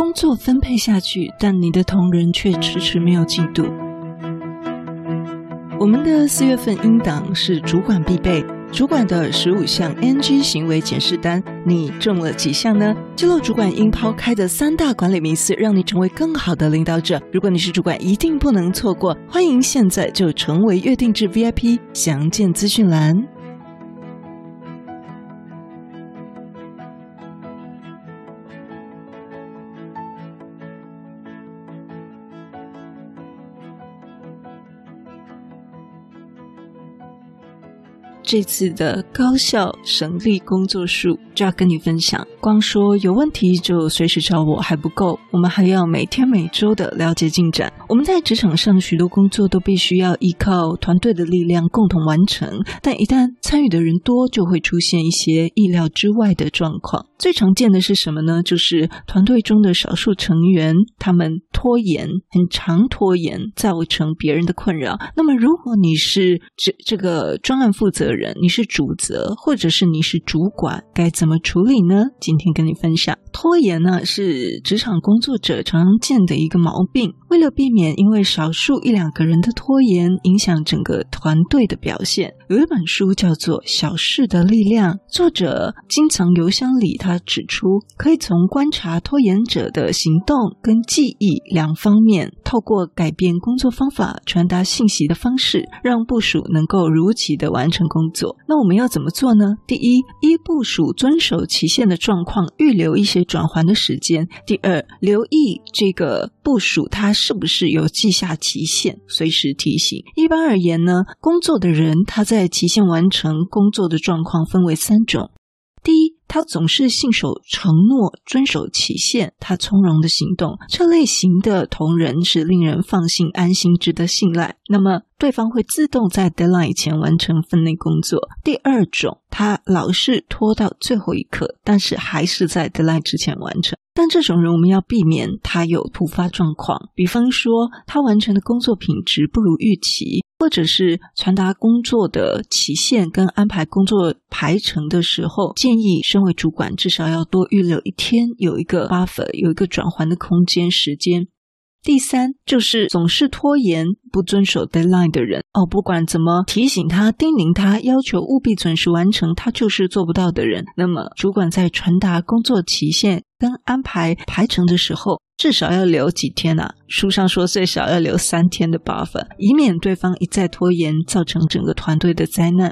工作分配下去，但你的同仁却迟迟没有进度。我们的四月份音档是主管必备，主管的十五项 NG 行为检视单，你中了几项呢？记录主管应抛开的三大管理迷思，让你成为更好的领导者。如果你是主管，一定不能错过。欢迎现在就成为月定制 VIP，详见资讯栏。这次的高效省力工作术就要跟你分享。光说有问题就随时找我还不够，我们还要每天每周的了解进展。我们在职场上许多工作都必须要依靠团队的力量共同完成，但一旦参与的人多，就会出现一些意料之外的状况。最常见的是什么呢？就是团队中的少数成员他们拖延，很常拖延，造成别人的困扰。那么如果你是这这个专案负责人，人，你是主责，或者是你是主管，该怎么处理呢？今天跟你分享，拖延呢是职场工作者常见的一个毛病。为了避免因为少数一两个人的拖延影响整个团队的表现，有一本书叫做《小事的力量》，作者金藏邮箱里他指出，可以从观察拖延者的行动跟记忆两方面，透过改变工作方法、传达信息的方式，让部署能够如期的完成工作。那我们要怎么做呢？第一，依部署遵守期限的状况，预留一些转换的时间。第二，留意这个部署他是不是有记下期限，随时提醒。一般而言呢，工作的人他在期限完成工作的状况分为三种。第一，他总是信守承诺，遵守期限，他从容的行动，这类型的同仁是令人放心、安心、值得信赖。那么，对方会自动在 deadline 以前完成分内工作。第二种，他老是拖到最后一刻，但是还是在 deadline 之前完成。但这种人，我们要避免他有突发状况，比方说他完成的工作品质不如预期，或者是传达工作的期限跟安排工作排程的时候，建议身为主管至少要多预留一天，有一个 buffer，有一个转换的空间时间。第三就是总是拖延、不遵守 deadline 的人哦，不管怎么提醒他、叮咛他，要求务必准时完成，他就是做不到的人。那么，主管在传达工作期限跟安排排程的时候，至少要留几天啊？书上说最少要留三天的 buffer，以免对方一再拖延，造成整个团队的灾难。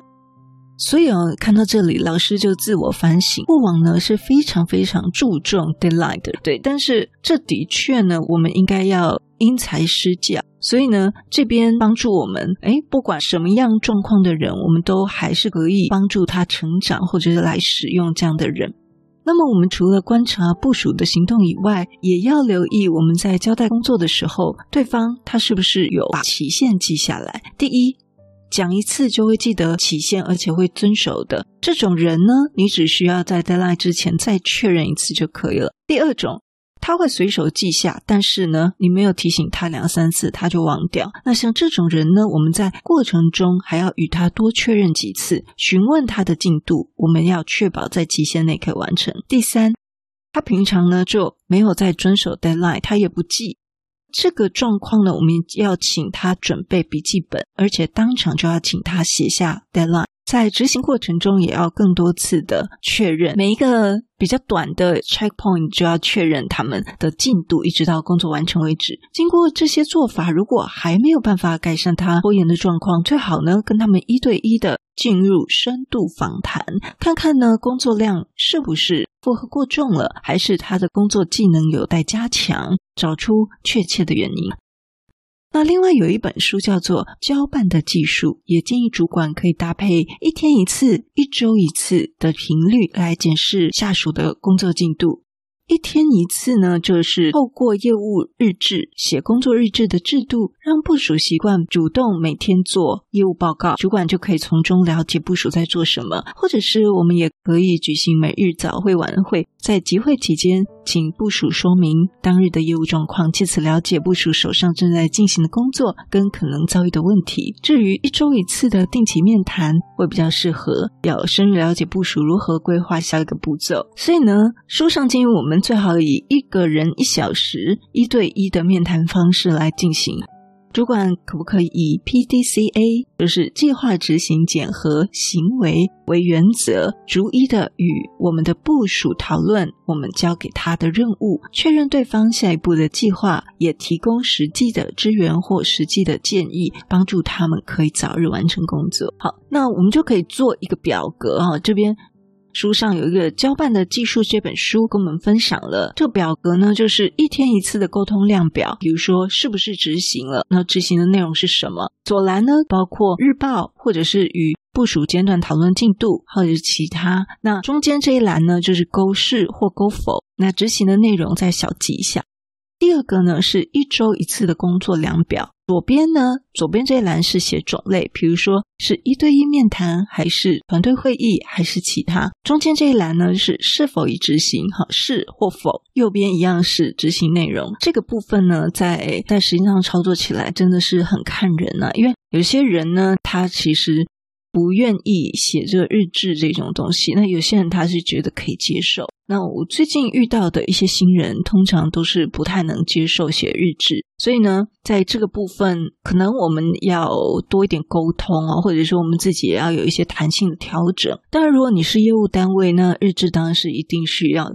所以哦，看到这里，老师就自我反省，过往呢是非常非常注重 deadline 的，对，但是这的确呢，我们应该要因材施教。所以呢，这边帮助我们，哎，不管什么样状况的人，我们都还是可以帮助他成长，或者是来使用这样的人。那么，我们除了观察部署的行动以外，也要留意我们在交代工作的时候，对方他是不是有把期限记下来。第一。讲一次就会记得期限，而且会遵守的这种人呢，你只需要在 deadline 之前再确认一次就可以了。第二种，他会随手记下，但是呢，你没有提醒他两三次，他就忘掉。那像这种人呢，我们在过程中还要与他多确认几次，询问他的进度，我们要确保在期限内可以完成。第三，他平常呢就没有在遵守 deadline，他也不记。这个状况呢，我们要请他准备笔记本，而且当场就要请他写下 deadline。在执行过程中，也要更多次的确认每一个。比较短的 checkpoint 就要确认他们的进度，一直到工作完成为止。经过这些做法，如果还没有办法改善他拖延的状况，最好呢跟他们一对一的进入深度访谈，看看呢工作量是不是负荷过重了，还是他的工作技能有待加强，找出确切的原因。那另外有一本书叫做《交办的技术》，也建议主管可以搭配一天一次、一周一次的频率来检视下属的工作进度。一天一次呢，就是透过业务日志写工作日志的制度，让部署习惯主动每天做业务报告，主管就可以从中了解部署在做什么。或者是我们也可以举行每日早会晚会，在集会期间请部署说明当日的业务状况，借此了解部署手上正在进行的工作跟可能遭遇的问题。至于一周一次的定期面谈，会比较适合要深入了解部署如何规划下一个步骤。所以呢，书上建议我们最好以一个人一小时一对一的面谈方式来进行。主管可不可以以 PDCA，就是计划执行检核行为为原则，逐一的与我们的部属讨论我们交给他的任务，确认对方下一步的计划，也提供实际的支援或实际的建议，帮助他们可以早日完成工作。好，那我们就可以做一个表格啊，这边。书上有一个交办的技术这本书跟我们分享了，这表格呢，就是一天一次的沟通量表。比如说是不是执行了，那执行的内容是什么？左栏呢，包括日报或者是与部署阶段讨论进度，或者是其他。那中间这一栏呢，就是勾是或勾否。那执行的内容再小记一下。第二个呢，是一周一次的工作量表。左边呢，左边这一栏是写种类，比如说是一对一面谈，还是团队会议，还是其他。中间这一栏呢，是是否已执行，哈，是或否。右边一样是执行内容。这个部分呢，在在实际上操作起来真的是很看人啊，因为有些人呢，他其实。不愿意写这个日志这种东西，那有些人他是觉得可以接受。那我最近遇到的一些新人，通常都是不太能接受写日志，所以呢，在这个部分，可能我们要多一点沟通啊，或者说我们自己也要有一些弹性的调整。当然，如果你是业务单位，那日志当然是一定需要。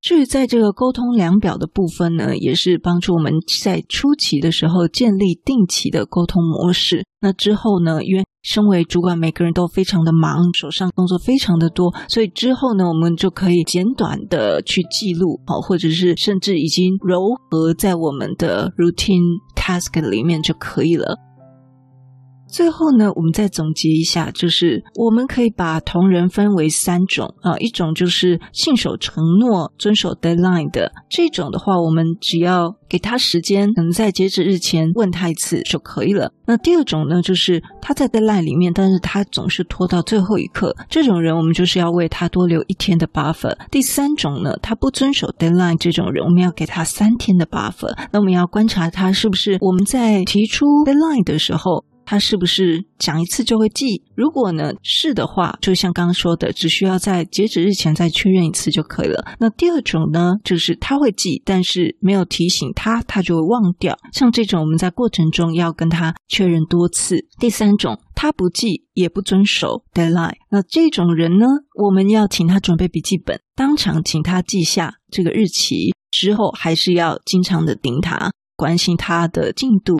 至于在这个沟通量表的部分呢，也是帮助我们在初期的时候建立定期的沟通模式。那之后呢，因为身为主管，每个人都非常的忙，手上工作非常的多，所以之后呢，我们就可以简短的去记录，哦，或者是甚至已经糅合在我们的 routine task 里面就可以了。最后呢，我们再总结一下，就是我们可以把同仁分为三种啊，一种就是信守承诺、遵守 deadline 的这种的话，我们只要给他时间，能在截止日前问他一次就可以了。那第二种呢，就是他在 deadline 里面，但是他总是拖到最后一刻，这种人我们就是要为他多留一天的 buffer。第三种呢，他不遵守 deadline 这种人，我们要给他三天的 buffer。那我们要观察他是不是我们在提出 deadline 的时候。他是不是讲一次就会记？如果呢是的话，就像刚刚说的，只需要在截止日前再确认一次就可以了。那第二种呢，就是他会记，但是没有提醒他，他就会忘掉。像这种，我们在过程中要跟他确认多次。第三种，他不记也不遵守 deadline，那这种人呢，我们要请他准备笔记本，当场请他记下这个日期，之后还是要经常的盯他，关心他的进度。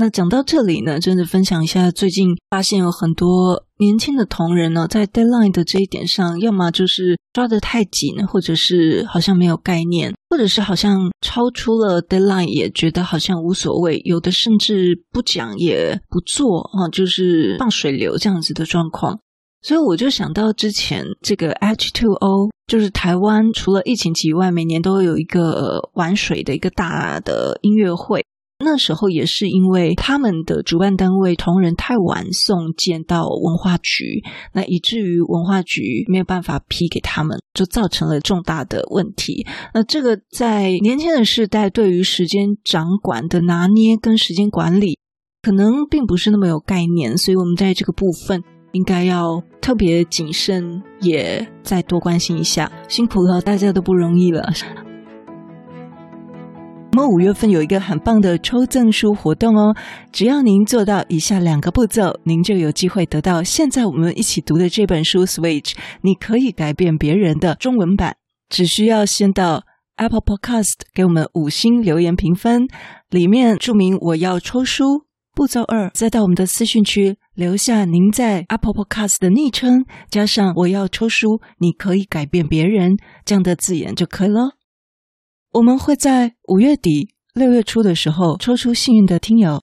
那讲到这里呢，真的分享一下，最近发现有很多年轻的同仁呢，在 deadline 的这一点上，要么就是抓得太紧，或者是好像没有概念，或者是好像超出了 deadline 也觉得好像无所谓，有的甚至不讲也不做啊，就是放水流这样子的状况。所以我就想到之前这个 H2O，O，就是台湾除了疫情期以外，每年都有一个玩水的一个大的音乐会。那时候也是因为他们的主办单位同仁太晚送件到文化局，那以至于文化局没有办法批给他们，就造成了重大的问题。那这个在年轻的时代对于时间掌管的拿捏跟时间管理，可能并不是那么有概念，所以我们在这个部分应该要特别谨慎，也再多关心一下。辛苦了，大家都不容易了。我们五月份有一个很棒的抽赠书活动哦，只要您做到以下两个步骤，您就有机会得到现在我们一起读的这本书《Switch》，你可以改变别人的中文版。只需要先到 Apple Podcast 给我们五星留言评分，里面注明我要抽书。步骤二，再到我们的私讯区留下您在 Apple Podcast 的昵称，加上我要抽书，你可以改变别人这样的字眼就可以了。我们会在五月底、六月初的时候抽出幸运的听友，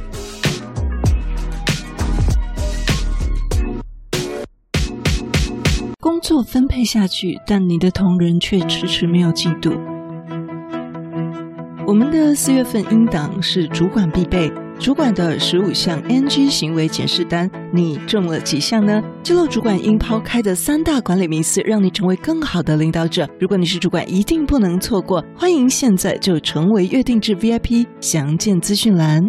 工作分配下去，但你的同仁却迟迟没有进度。我们的四月份音档是主管必备，主管的十五项 NG 行为检视单，你中了几项呢？记录主管应抛开的三大管理迷思，让你成为更好的领导者。如果你是主管，一定不能错过。欢迎现在就成为月定制 VIP，详见资讯栏。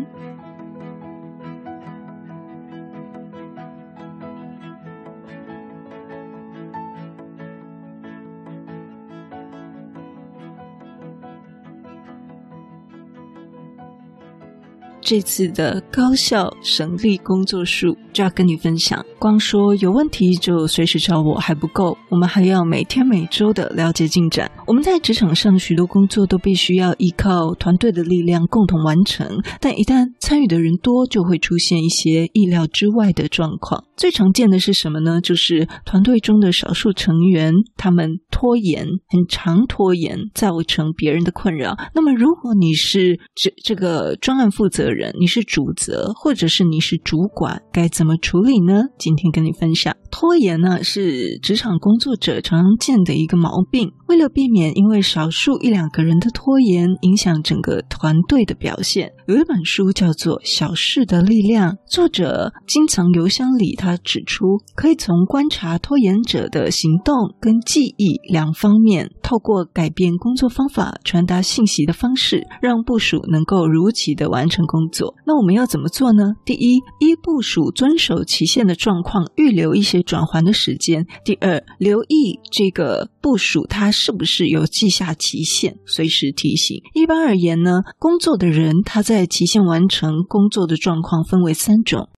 这次的高效省力工作术就要跟你分享。光说有问题就随时找我还不够，我们还要每天每周的了解进展。我们在职场上许多工作都必须要依靠团队的力量共同完成，但一旦参与的人多，就会出现一些意料之外的状况。最常见的是什么呢？就是团队中的少数成员他们拖延，很常拖延，造成别人的困扰。那么如果你是这这个专案负责人，你是主责，或者是你是主管，该怎么处理呢？今天跟你分享，拖延呢是职场工作者常见的一个毛病。为了避免因为少数一两个人的拖延影响整个团队的表现，有一本书叫做《小事的力量》，作者金藏邮箱里他指出，可以从观察拖延者的行动跟记忆两方面，透过改变工作方法、传达信息的方式，让部署能够如期的完成工作。那我们要怎么做呢？第一，依部署遵守期限的状况，预留一些转还的时间；第二，留意这个部署，它。是不是有记下期限，随时提醒？一般而言呢，工作的人他在期限完成工作的状况分为三种：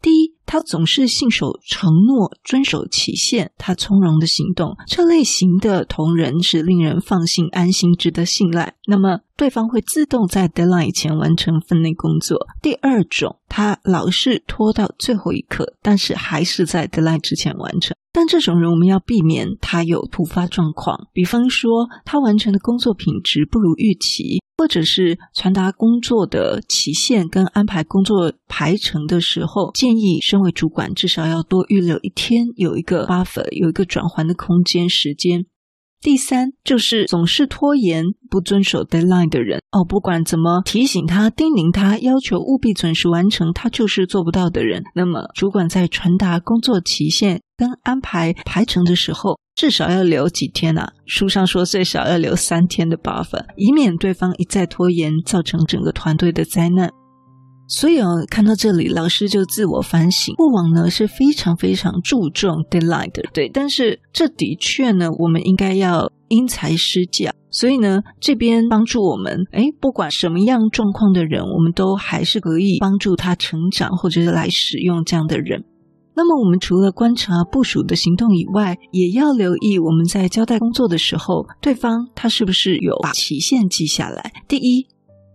第一，他总是信守承诺，遵守期限，他从容的行动，这类型的同仁是令人放心、安心、值得信赖。那么，对方会自动在 deadline 以前完成分内工作。第二种，他老是拖到最后一刻，但是还是在 deadline 之前完成。但这种人，我们要避免他有突发状况，比方说他完成的工作品质不如预期，或者是传达工作的期限跟安排工作排程的时候，建议身为主管至少要多预留一天，有一个 buffer，有一个转换的空间时间。第三，就是总是拖延、不遵守 deadline 的人哦，不管怎么提醒他、叮咛他，要求务必准时完成，他就是做不到的人。那么，主管在传达工作期限跟安排排程的时候，至少要留几天啊？书上说最少要留三天的 buff，以免对方一再拖延，造成整个团队的灾难。所以哦，看到这里，老师就自我反省，过往呢是非常非常注重 deadline 的，对，但是这的确呢，我们应该要因材施教。所以呢，这边帮助我们，诶，不管什么样状况的人，我们都还是可以帮助他成长，或者是来使用这样的人。那么，我们除了观察部署的行动以外，也要留意我们在交代工作的时候，对方他是不是有把期限记下来。第一。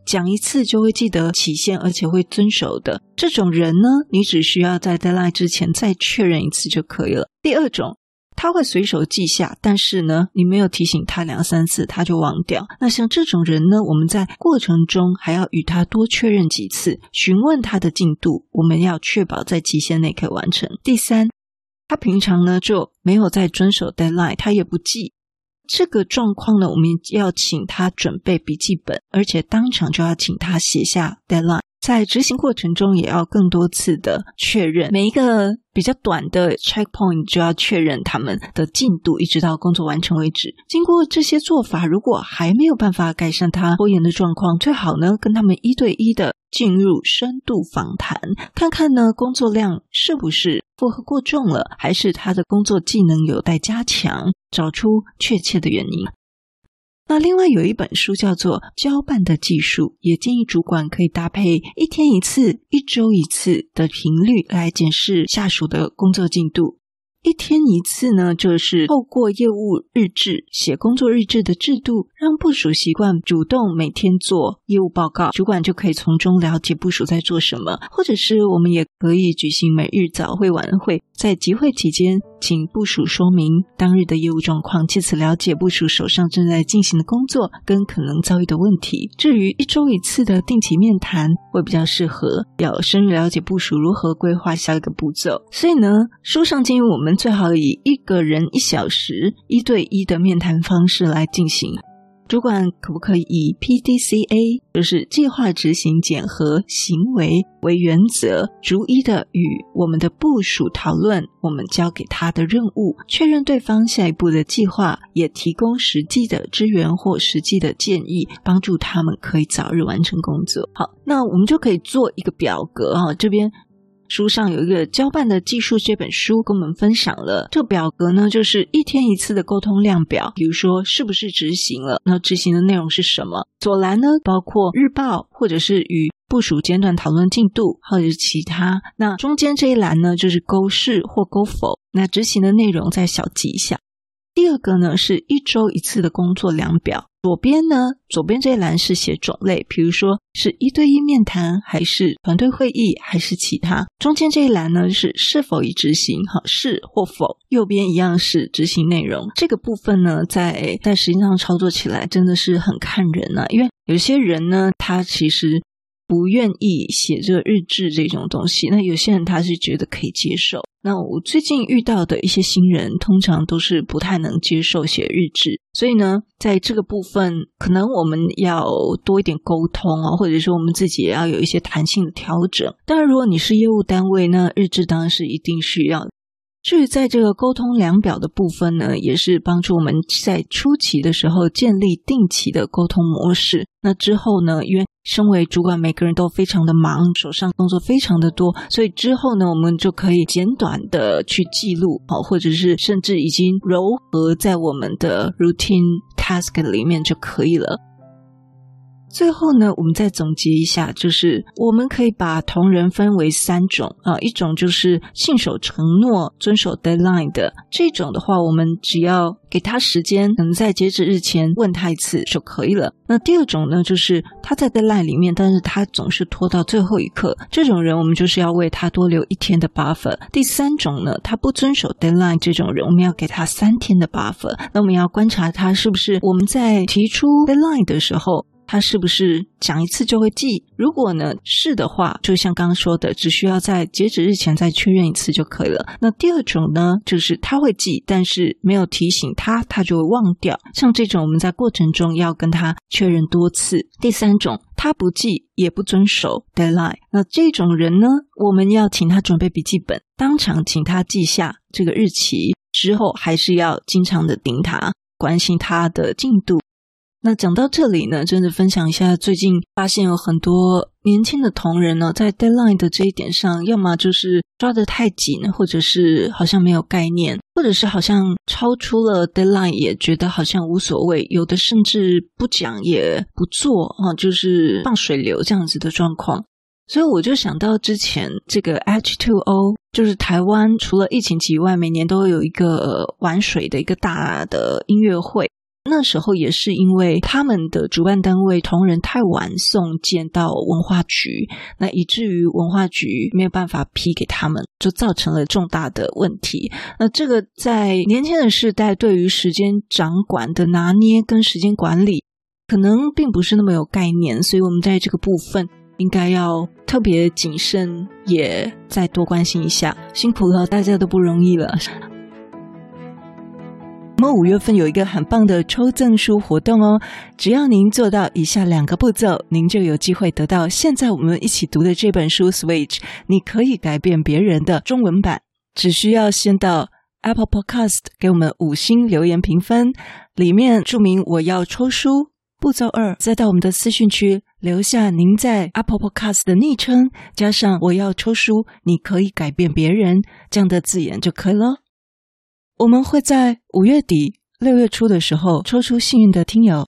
讲一次就会记得期限，而且会遵守的这种人呢，你只需要在 deadline 之前再确认一次就可以了。第二种，他会随手记下，但是呢，你没有提醒他两三次，他就忘掉。那像这种人呢，我们在过程中还要与他多确认几次，询问他的进度，我们要确保在期限内可以完成。第三，他平常呢就没有在遵守 deadline，他也不记。这个状况呢，我们要请他准备笔记本，而且当场就要请他写下 deadline，在执行过程中也要更多次的确认，每一个比较短的 checkpoint 就要确认他们的进度，一直到工作完成为止。经过这些做法，如果还没有办法改善他拖延的状况，最好呢跟他们一对一的进入深度访谈，看看呢工作量是不是负荷过重了，还是他的工作技能有待加强，找出确切的原因。那另外有一本书叫做《交办的技术》，也建议主管可以搭配一天一次、一周一次的频率来检视下属的工作进度。一天一次呢，就是透过业务日志、写工作日志的制度，让部署习惯主动每天做业务报告，主管就可以从中了解部署在做什么。或者是我们也可以举行每日早会、晚会，在集会期间，请部署说明当日的业务状况，借此了解部署手上正在进行的工作跟可能遭遇的问题。至于一周一次的定期面谈，会比较适合，要深入了解部署如何规划下一个步骤。所以呢，书上建议我们。我们最好以一个人一小时一对一的面谈方式来进行。主管可不可以以 PDCA，就是计划执行检核行为为原则，逐一的与我们的部署讨论我们交给他的任务，确认对方下一步的计划，也提供实际的支援或实际的建议，帮助他们可以早日完成工作。好，那我们就可以做一个表格啊，这边。书上有一个交办的技术这本书跟我们分享了，这表格呢，就是一天一次的沟通量表。比如说是不是执行了，那执行的内容是什么？左栏呢，包括日报或者是与部署阶段讨论进度，或者是其他。那中间这一栏呢，就是勾是或勾否。那执行的内容再小记一下。第二个呢，是一周一次的工作量表。左边呢，左边这一栏是写种类，比如说是一对一面谈，还是团队会议，还是其他。中间这一栏呢，是是否已执行，好，是或否。右边一样是执行内容。这个部分呢，在在实际上操作起来真的是很看人呐、啊，因为有些人呢，他其实不愿意写这个日志这种东西，那有些人他是觉得可以接受。那我最近遇到的一些新人，通常都是不太能接受写日志，所以呢，在这个部分，可能我们要多一点沟通啊，或者说我们自己也要有一些弹性的调整。当然，如果你是业务单位，那日志当然是一定需要。至于在这个沟通量表的部分呢，也是帮助我们在初期的时候建立定期的沟通模式。那之后呢，因为身为主管，每个人都非常的忙，手上工作非常的多，所以之后呢，我们就可以简短的去记录，好，或者是甚至已经糅合在我们的 routine task 里面就可以了。最后呢，我们再总结一下，就是我们可以把同仁分为三种啊，一种就是信守承诺、遵守 deadline 的这种的话，我们只要给他时间，可能在截止日前问他一次就可以了。那第二种呢，就是他在 deadline 里面，但是他总是拖到最后一刻，这种人我们就是要为他多留一天的 buffer。第三种呢，他不遵守 deadline 这种人，我们要给他三天的 buffer。那我们要观察他是不是我们在提出 deadline 的时候。他是不是讲一次就会记？如果呢是的话，就像刚刚说的，只需要在截止日前再确认一次就可以了。那第二种呢，就是他会记，但是没有提醒他，他就会忘掉。像这种，我们在过程中要跟他确认多次。第三种，他不记也不遵守 deadline，那这种人呢，我们要请他准备笔记本，当场请他记下这个日期，之后还是要经常的盯他，关心他的进度。那讲到这里呢，真的分享一下，最近发现有很多年轻的同仁呢，在 deadline 的这一点上，要么就是抓得太紧，或者是好像没有概念，或者是好像超出了 deadline 也觉得好像无所谓，有的甚至不讲也不做啊，就是放水流这样子的状况。所以我就想到之前这个 H2O，O，就是台湾除了疫情期以外，每年都有一个玩水的一个大的音乐会。那时候也是因为他们的主办单位同仁太晚送件到文化局，那以至于文化局没有办法批给他们，就造成了重大的问题。那这个在年轻的世代对于时间掌管的拿捏跟时间管理，可能并不是那么有概念，所以我们在这个部分应该要特别谨慎，也再多关心一下。辛苦了，大家都不容易了。我们五月份有一个很棒的抽赠书活动哦，只要您做到以下两个步骤，您就有机会得到现在我们一起读的这本书《Switch》，你可以改变别人的中文版。只需要先到 Apple Podcast 给我们五星留言评分，里面注明我要抽书。步骤二，再到我们的私讯区留下您在 Apple Podcast 的昵称，加上我要抽书，你可以改变别人这样的字眼就可以了。我们会在五月底、六月初的时候抽出幸运的听友。